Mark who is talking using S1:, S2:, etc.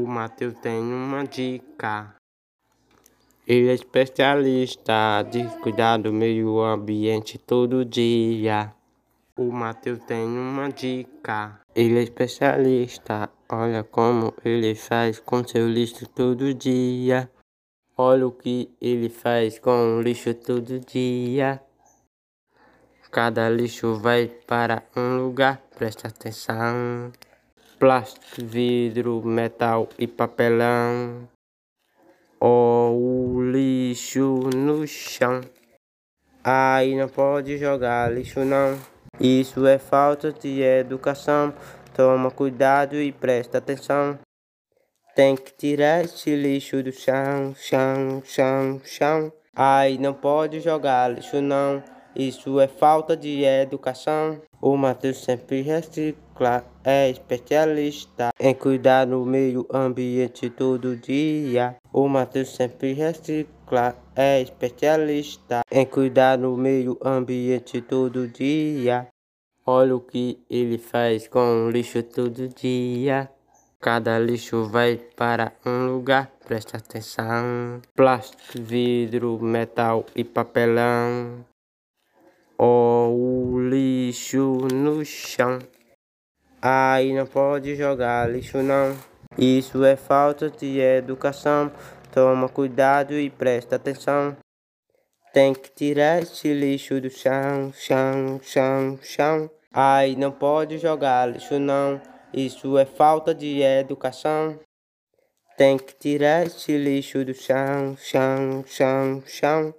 S1: O Matheus tem uma dica. Ele é especialista de cuidar do meio ambiente todo dia. O Matheus tem uma dica. Ele é especialista. Olha como ele faz com seu lixo todo dia. Olha o que ele faz com o lixo todo dia. Cada lixo vai para um lugar, presta atenção plástico, vidro, metal e papelão. Ó, oh, lixo no chão. Aí não pode jogar lixo não. Isso é falta de educação. Toma cuidado e presta atenção. Tem que tirar esse lixo do chão, chão, chão, chão. Aí não pode jogar lixo não. Isso é falta de educação. O Matheus sempre recicla, é especialista em cuidar do meio ambiente todo dia. O Matheus sempre recicla, é especialista em cuidar do meio ambiente todo dia. Olha o que ele faz com o lixo todo dia. Cada lixo vai para um lugar, presta atenção. Plástico, vidro, metal e papelão. Oh, lixo no chão. Aí não pode jogar lixo não. Isso é falta de educação. Toma cuidado e presta atenção. Tem que tirar esse lixo do chão, chão, chão, chão. Aí não pode jogar lixo não. Isso é falta de educação. Tem que tirar esse lixo do chão, chão, chão, chão.